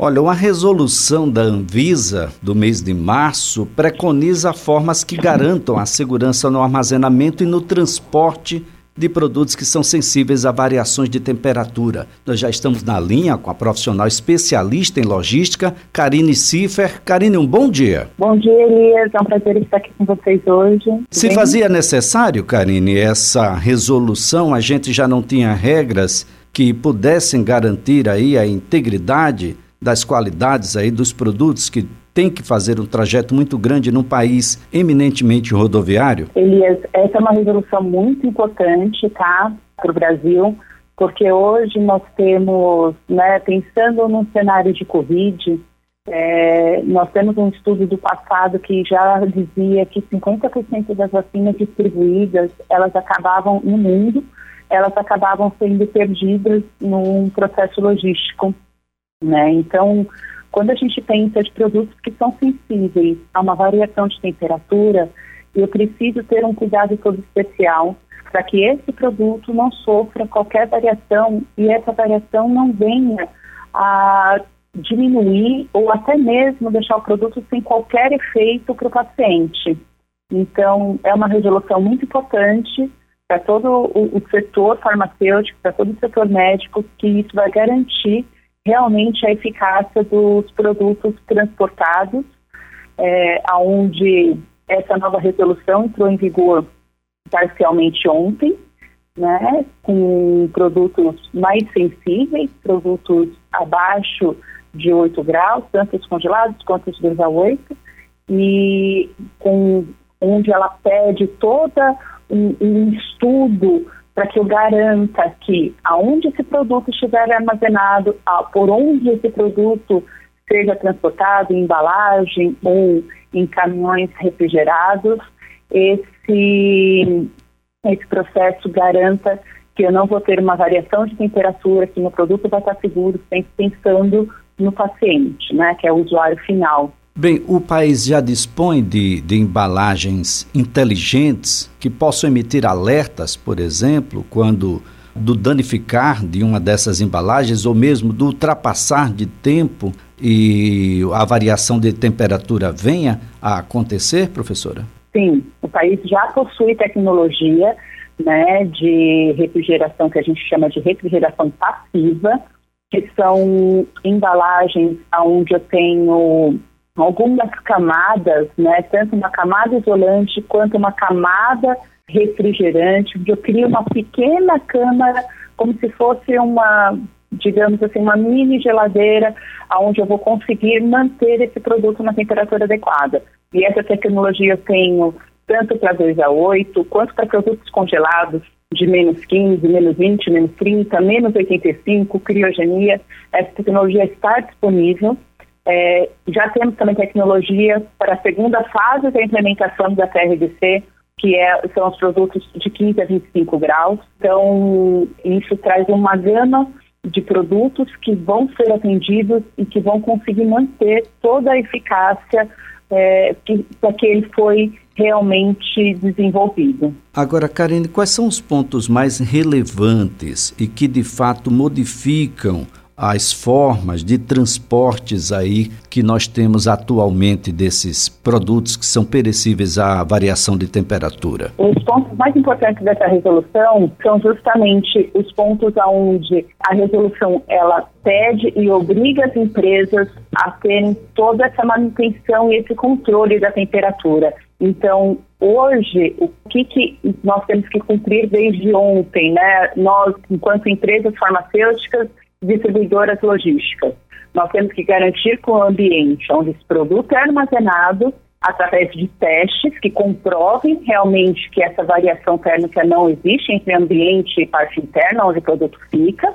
Olha, uma resolução da Anvisa do mês de março preconiza formas que garantam a segurança no armazenamento e no transporte de produtos que são sensíveis a variações de temperatura. Nós já estamos na linha com a profissional especialista em logística, Karine Siffer. Karine, um bom dia. Bom dia, Elias. É um prazer estar aqui com vocês hoje. Se Bem? fazia necessário, Karine, essa resolução, a gente já não tinha regras que pudessem garantir aí a integridade das qualidades aí dos produtos que tem que fazer um trajeto muito grande num país eminentemente rodoviário? Elias, essa é uma resolução muito importante, tá, para o Brasil, porque hoje nós temos, né, pensando num cenário de Covid, é, nós temos um estudo do passado que já dizia que 50% das vacinas distribuídas, elas acabavam no mundo, elas acabavam sendo perdidas num processo logístico, né? Então, quando a gente pensa de produtos que são sensíveis a uma variação de temperatura, eu preciso ter um cuidado todo especial para que esse produto não sofra qualquer variação e essa variação não venha a diminuir ou até mesmo deixar o produto sem qualquer efeito para o paciente. Então, é uma resolução muito importante para todo o, o setor farmacêutico, para todo o setor médico, que isso vai garantir realmente a eficácia dos produtos transportados, é, onde essa nova resolução entrou em vigor parcialmente ontem, né, com produtos mais sensíveis, produtos abaixo de 8 graus, tanto os congelados quanto os 2 a 8, e com, onde ela pede toda um, um estudo para que eu garanta que aonde esse produto estiver armazenado, por onde esse produto seja transportado, em embalagem ou em caminhões refrigerados, esse, esse processo garanta que eu não vou ter uma variação de temperatura, que meu produto vai estar seguro, sempre pensando no paciente, né, que é o usuário final. Bem, o país já dispõe de, de embalagens inteligentes que possam emitir alertas, por exemplo, quando do danificar de uma dessas embalagens ou mesmo do ultrapassar de tempo e a variação de temperatura venha a acontecer, professora? Sim, o país já possui tecnologia né, de refrigeração que a gente chama de refrigeração passiva, que são embalagens onde eu tenho algumas camadas, né, tanto uma camada isolante quanto uma camada refrigerante, eu crio uma pequena câmara, como se fosse uma, digamos assim, uma mini geladeira, onde eu vou conseguir manter esse produto na temperatura adequada. E essa tecnologia eu tenho tanto para 2 a 8, quanto para produtos congelados de menos 15, menos 20, menos 30, menos 85, criogenia. Essa tecnologia está disponível é, já temos também tecnologia para a segunda fase da implementação da TRDC, que é, são os produtos de 15 a 25 graus. Então, isso traz uma gama de produtos que vão ser atendidos e que vão conseguir manter toda a eficácia é, que, para que ele foi realmente desenvolvido. Agora, Karine, quais são os pontos mais relevantes e que de fato modificam as formas de transportes aí que nós temos atualmente desses produtos que são perecíveis à variação de temperatura? Os pontos mais importantes dessa resolução são justamente os pontos aonde a resolução ela pede e obriga as empresas a terem toda essa manutenção e esse controle da temperatura. Então, hoje, o que, que nós temos que cumprir desde ontem, né? Nós, enquanto empresas farmacêuticas, distribuidoras logísticas. Nós temos que garantir que o ambiente onde esse produto é armazenado, através de testes que comprovem realmente que essa variação térmica não existe entre ambiente e parte interna onde o produto fica,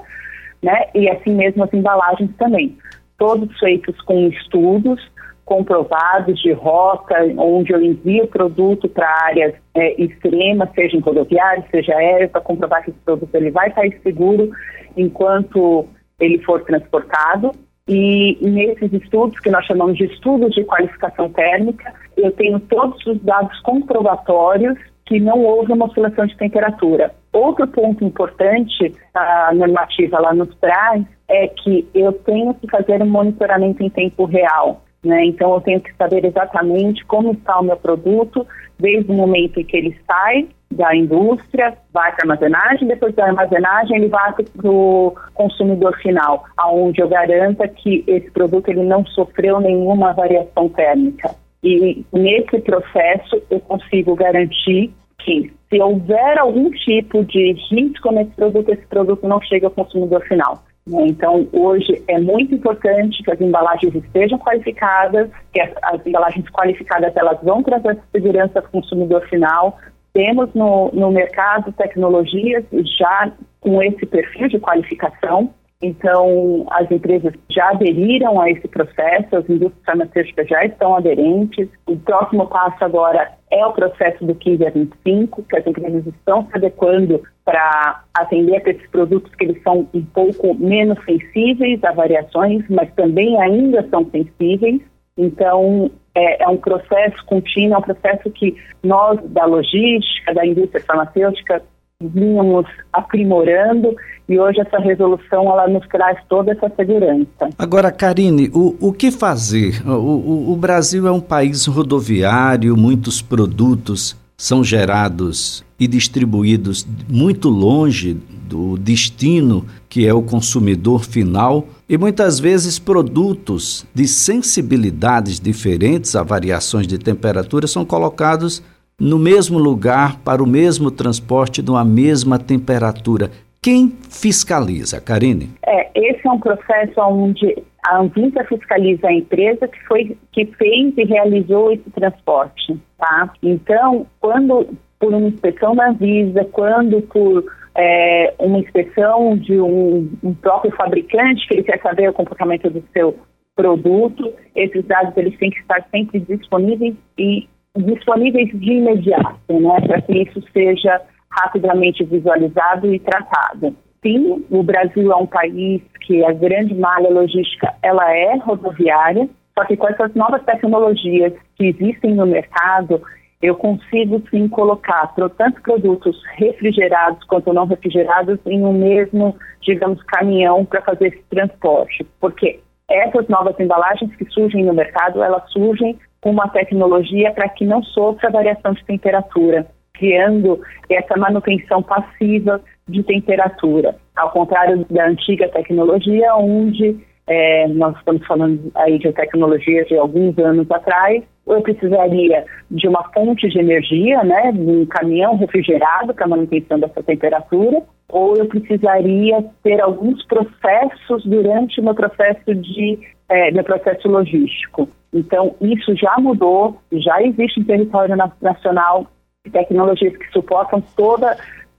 né? E assim mesmo as embalagens também. Todos feitos com estudos comprovados de rota, onde eu envio o produto para áreas é, extremas, seja em rodoviário, seja aéreo, para comprovar que esse produto ele vai estar seguro enquanto ele for transportado. E nesses estudos, que nós chamamos de estudos de qualificação térmica, eu tenho todos os dados comprobatórios que não houve uma oscilação de temperatura. Outro ponto importante a normativa lá nos traz é que eu tenho que fazer um monitoramento em tempo real. Né? Então, eu tenho que saber exatamente como está o meu produto, desde o momento em que ele sai da indústria, vai para a armazenagem, depois da armazenagem ele vai para o consumidor final, aonde eu garanta que esse produto ele não sofreu nenhuma variação térmica. E nesse processo eu consigo garantir que se houver algum tipo de risco nesse produto, esse produto não chega ao consumidor final. Né? Então, hoje é muito importante que as embalagens estejam qualificadas, que as, as embalagens qualificadas elas vão trazer segurança para o consumidor final. Temos no, no mercado tecnologias já com esse perfil de qualificação, então, as empresas já aderiram a esse processo, as indústrias farmacêuticas já estão aderentes. O próximo passo agora é o processo do 15 a 25, que as empresas estão se adequando para atender a esses produtos que eles são um pouco menos sensíveis a variações, mas também ainda são sensíveis. Então, é, é um processo contínuo, é um processo que nós, da logística, da indústria farmacêutica, vínhamos aprimorando e hoje essa resolução ela nos traz toda essa segurança. Agora, Karine, o, o que fazer? O, o, o Brasil é um país rodoviário, muitos produtos são gerados e distribuídos muito longe do destino que é o consumidor final e muitas vezes produtos de sensibilidades diferentes a variações de temperatura são colocados no mesmo lugar para o mesmo transporte numa mesma temperatura. Quem fiscaliza, Karine? É, esse é um processo onde a Anvisa fiscaliza a empresa que foi que fez e realizou esse transporte, tá? Então, quando por uma inspeção da Anvisa, quando por é, uma inspeção de um, um, próprio fabricante que ele quer saber o comportamento do seu produto, esses dados eles têm que estar sempre disponíveis e disponíveis de imediato, né, para que isso seja rapidamente visualizado e tratado. Sim, o Brasil é um país que a grande malha logística ela é rodoviária, só que com essas novas tecnologias que existem no mercado, eu consigo sim colocar tanto produtos refrigerados quanto não refrigerados em um mesmo, digamos, caminhão para fazer esse transporte, porque essas novas embalagens que surgem no mercado, elas surgem uma tecnologia para que não sofra variação de temperatura, criando essa manutenção passiva de temperatura, ao contrário da antiga tecnologia, onde é, nós estamos falando aí de tecnologia de alguns anos atrás, eu precisaria de uma fonte de energia, né, de um caminhão refrigerado para manutenção dessa temperatura, ou eu precisaria ter alguns processos durante o meu processo de é, meu processo logístico. Então, isso já mudou, já existe em território nacional tecnologias que suportam todo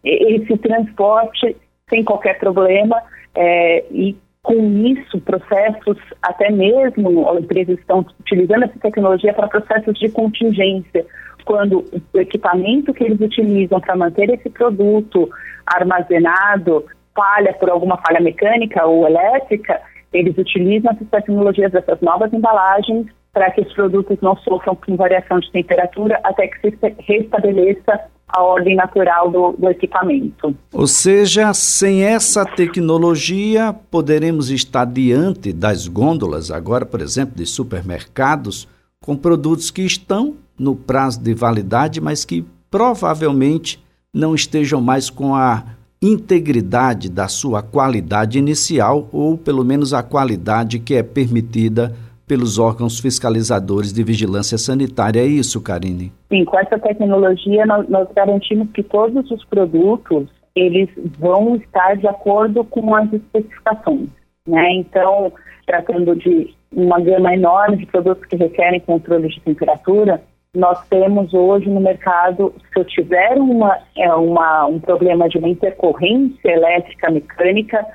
esse transporte sem qualquer problema é, e com isso processos até mesmo as empresas estão utilizando essa tecnologia para processos de contingência. Quando o equipamento que eles utilizam para manter esse produto armazenado falha por alguma falha mecânica ou elétrica eles utilizam essas tecnologias dessas novas embalagens para que os produtos não sofram com variação de temperatura até que se restabeleça a ordem natural do, do, equipamento. Ou seja, sem essa tecnologia, poderemos estar diante das gôndolas, agora, por exemplo, de supermercados, com produtos que estão no prazo de validade, mas que provavelmente não estejam mais com a integridade da sua qualidade inicial, ou pelo menos a qualidade que é permitida pelos órgãos fiscalizadores de vigilância sanitária. É isso, Karine? Sim, com essa tecnologia nós, garantimos que todos os produtos eles vão estar de acordo com as especificações. Né? Então, tratando de uma gama enorme de produtos que requerem controle de temperatura, nós temos hoje no mercado, se eu tiver uma, é, uma, um problema de uma intercorrência elétrica mecânica,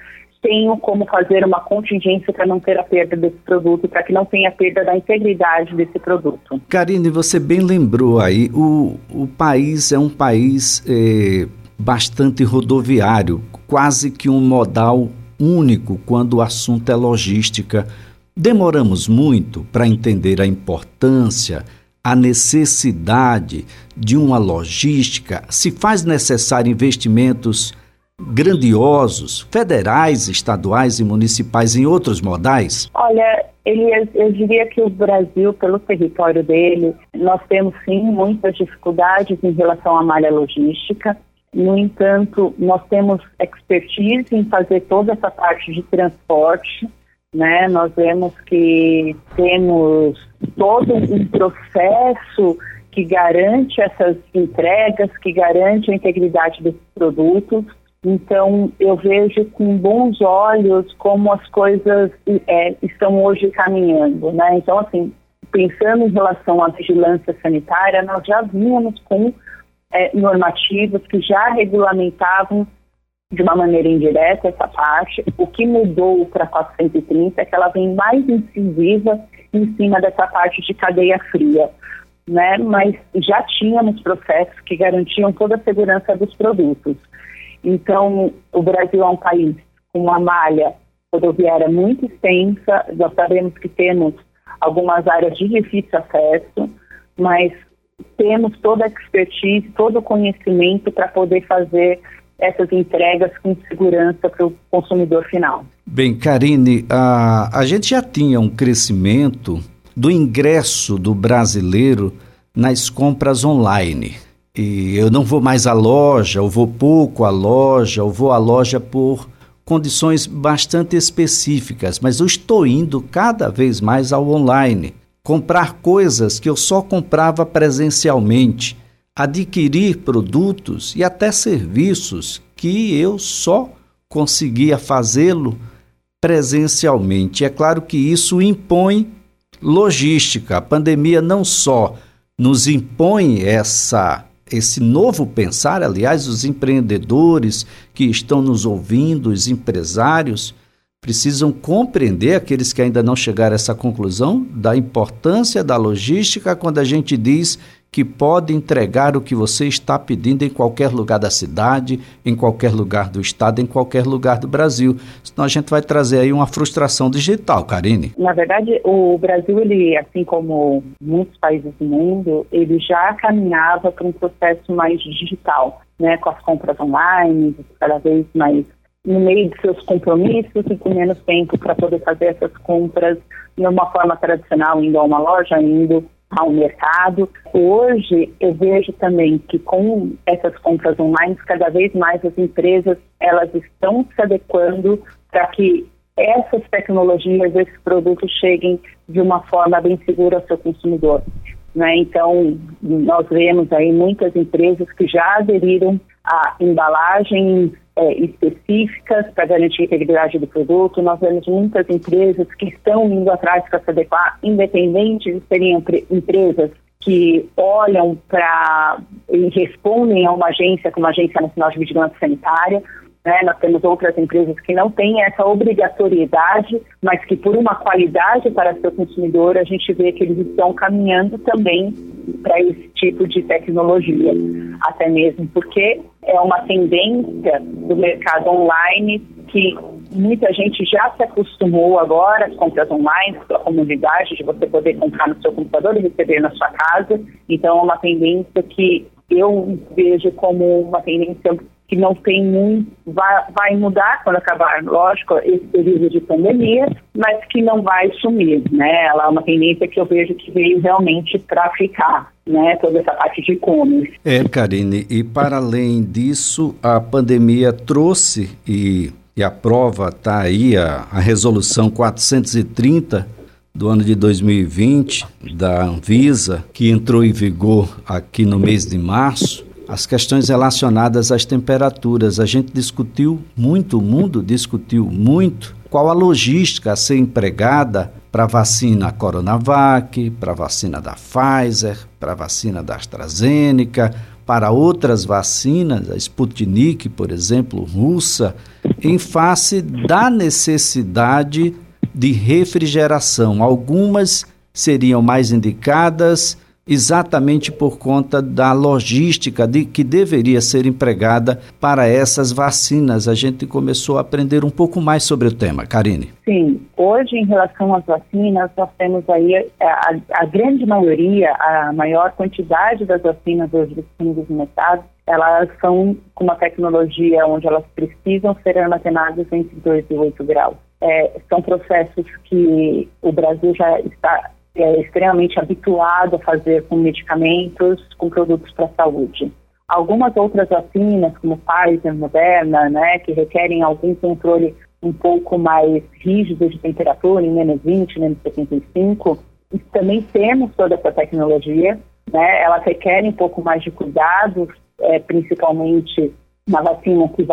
tenho como fazer uma contingência para não ter a perda desse produto, para que não tenha perda da integridade desse produto. Karine, você bem lembrou aí, o, o país é um país é, bastante rodoviário, quase que um modal único quando o assunto é logística. Demoramos muito para entender a importância, a necessidade de uma logística? Se faz necessário investimentos grandiosos, federais, estaduais e municipais em outros modais? Olha, eu diria que o Brasil, pelo território dele, nós temos sim muitas dificuldades em relação à malha logística. No entanto, nós temos expertise em fazer toda essa parte de transporte, né? Nós vemos que temos todo um processo que garante essas entregas, que garante a integridade desses produtos. Então, eu vejo com bons olhos como as coisas é, estão hoje caminhando, né? Então, assim, pensando em relação à vigilância sanitária, nós já vínhamos com é, normativos que já regulamentavam de uma maneira indireta essa parte. O que mudou para 430 é que ela vem mais incisiva em cima dessa parte de cadeia fria. Né? Mas já tínhamos processos que garantiam toda a segurança dos produtos. Então, o Brasil é um país com uma malha rodoviária muito extensa, nós sabemos que temos algumas áreas de difícil acesso, mas temos toda a expertise, todo o conhecimento para poder fazer essas entregas com segurança para o consumidor final. Bem, Karine, a, a gente já tinha um crescimento do ingresso do brasileiro nas compras online e eu não vou mais à loja, eu vou pouco à loja, eu vou à loja por condições bastante específicas, mas eu estou indo cada vez mais ao online, comprar coisas que eu só comprava presencialmente, adquirir produtos e até serviços que eu só conseguia fazê-lo presencialmente. É claro que isso impõe logística. A pandemia não só nos impõe essa esse novo pensar, aliás, os empreendedores que estão nos ouvindo, os empresários, precisam compreender, aqueles que ainda não chegaram a essa conclusão, da importância da logística quando a gente diz que pode entregar o que você está pedindo em qualquer lugar da cidade, em qualquer lugar do estado, em qualquer lugar do Brasil. Senão a gente vai trazer aí uma frustração digital, Karine. Na verdade, o Brasil, ele, assim como muitos países do mundo, ele já caminhava para um processo mais digital, né, com as compras online, cada vez mais no meio de seus compromissos e com menos tempo para poder fazer essas compras de uma forma tradicional, indo a uma loja, indo ao mercado. Hoje eu vejo também que com essas compras online, cada vez mais as empresas elas estão se adequando para que essas tecnologias, esses produtos cheguem de uma forma bem segura ao seu consumidor. Né? Então, nós vemos aí muitas empresas que já aderiram a embalagens é, específicas para garantir a integridade do produto. Nós vemos muitas empresas que estão indo atrás para se adequar, independente de serem empresas que olham para e respondem a uma agência como a Agência Nacional de Vigilância Sanitária, né? Nós temos outras empresas que não têm essa obrigatoriedade, mas que por uma qualidade para seu consumidor, a gente vê que eles estão caminhando também para esse tipo de tecnologia. Até mesmo porque é uma tendência do mercado online que muita gente já se acostumou agora às compras online, a comunidade, de você poder comprar no seu computador e receber na sua casa. Então, é uma tendência que eu vejo como uma tendência que não tem muito, vai, vai mudar quando acabar, lógico, esse período de pandemia, mas que não vai sumir, né? Ela é uma tendência que eu vejo que veio realmente para ficar, né? Toda essa parte de e-commerce. É, Karine, e para além disso, a pandemia trouxe e, e a prova está aí, a, a resolução 430 do ano de 2020 da Anvisa, que entrou em vigor aqui no mês de março, as questões relacionadas às temperaturas. A gente discutiu muito, o mundo discutiu muito qual a logística a ser empregada para a vacina Coronavac, para a vacina da Pfizer, para a vacina da AstraZeneca, para outras vacinas, a Sputnik, por exemplo, russa, em face da necessidade de refrigeração. Algumas seriam mais indicadas exatamente por conta da logística de, que deveria ser empregada para essas vacinas. A gente começou a aprender um pouco mais sobre o tema. Karine. Sim, hoje em relação às vacinas, nós temos aí é, a, a grande maioria, a maior quantidade das vacinas hoje disponíveis no mercado, elas são com uma tecnologia onde elas precisam ser armazenadas entre 2 e 8 graus. É, são processos que o Brasil já está é extremamente habituado a fazer com medicamentos, com produtos para saúde. Algumas outras vacinas, como Pfizer, Moderna, né, que requerem algum controle um pouco mais rígido de temperatura, em menos 20, menos 75, também temos toda essa tecnologia, né, elas requerem um pouco mais de cuidados, é, principalmente na vacina que,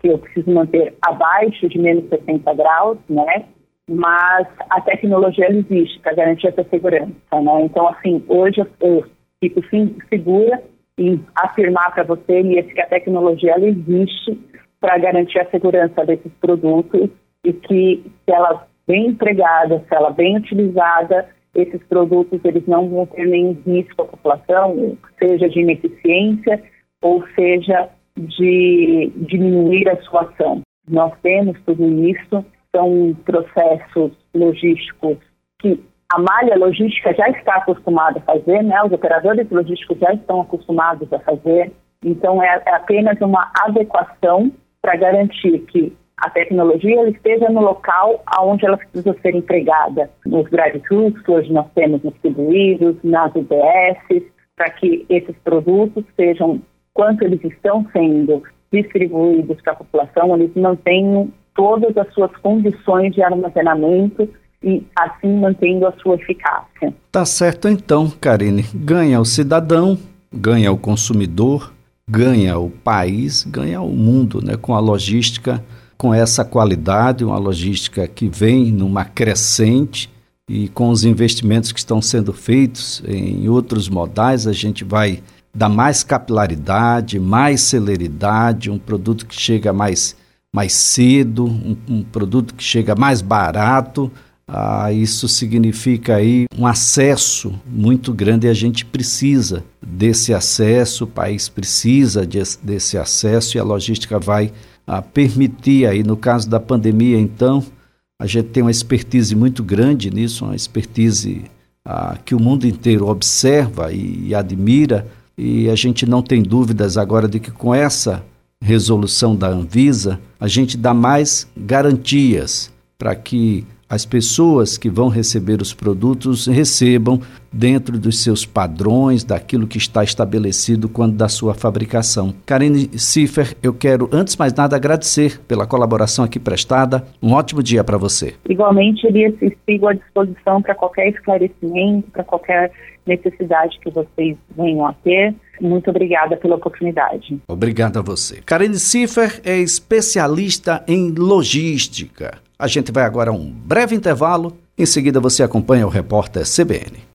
que eu preciso manter abaixo de menos 60 graus, né, mas a tecnologia existe para garantir essa segurança, né? Então, assim, hoje eu fico segura em afirmar para você que a tecnologia ela existe para garantir a segurança desses produtos e que se ela bem empregada, se ela bem utilizada, esses produtos eles não vão ter nenhum risco à população, seja de ineficiência ou seja de diminuir a sua ação. Nós temos tudo isso são processos logísticos que a malha logística já está acostumada a fazer, né? Os operadores logísticos já estão acostumados a fazer. Então é, é apenas uma adequação para garantir que a tecnologia esteja no local onde ela precisa ser empregada. Nos drive-thrus que hoje nós temos distribuídos, nas UBS, para que esses produtos sejam, quanto eles estão sendo distribuídos para a população, eles mantenham todas as suas condições de armazenamento e assim mantendo a sua eficácia. Tá certo então, Karine. Ganha o cidadão, ganha o consumidor, ganha o país, ganha o mundo, né? Com a logística, com essa qualidade, uma logística que vem numa crescente e com os investimentos que estão sendo feitos em outros modais, a gente vai dar mais capilaridade, mais celeridade, um produto que chega mais mais cedo, um, um produto que chega mais barato. Ah, isso significa aí um acesso muito grande e a gente precisa desse acesso, o país precisa de, desse acesso e a logística vai ah, permitir aí, no caso da pandemia, então, a gente tem uma expertise muito grande nisso, uma expertise ah, que o mundo inteiro observa e, e admira e a gente não tem dúvidas agora de que com essa resolução da Anvisa, a gente dá mais garantias para que as pessoas que vão receber os produtos recebam dentro dos seus padrões, daquilo que está estabelecido quando da sua fabricação. Karine Ciffer, eu quero, antes mais nada, agradecer pela colaboração aqui prestada. Um ótimo dia para você. Igualmente, Elias, sigo à disposição para qualquer esclarecimento, para qualquer necessidade que vocês venham a ter. Muito obrigada pela oportunidade. Obrigado a você. Karine Ciffer é especialista em logística. A gente vai agora a um breve intervalo. Em seguida, você acompanha o repórter CBN.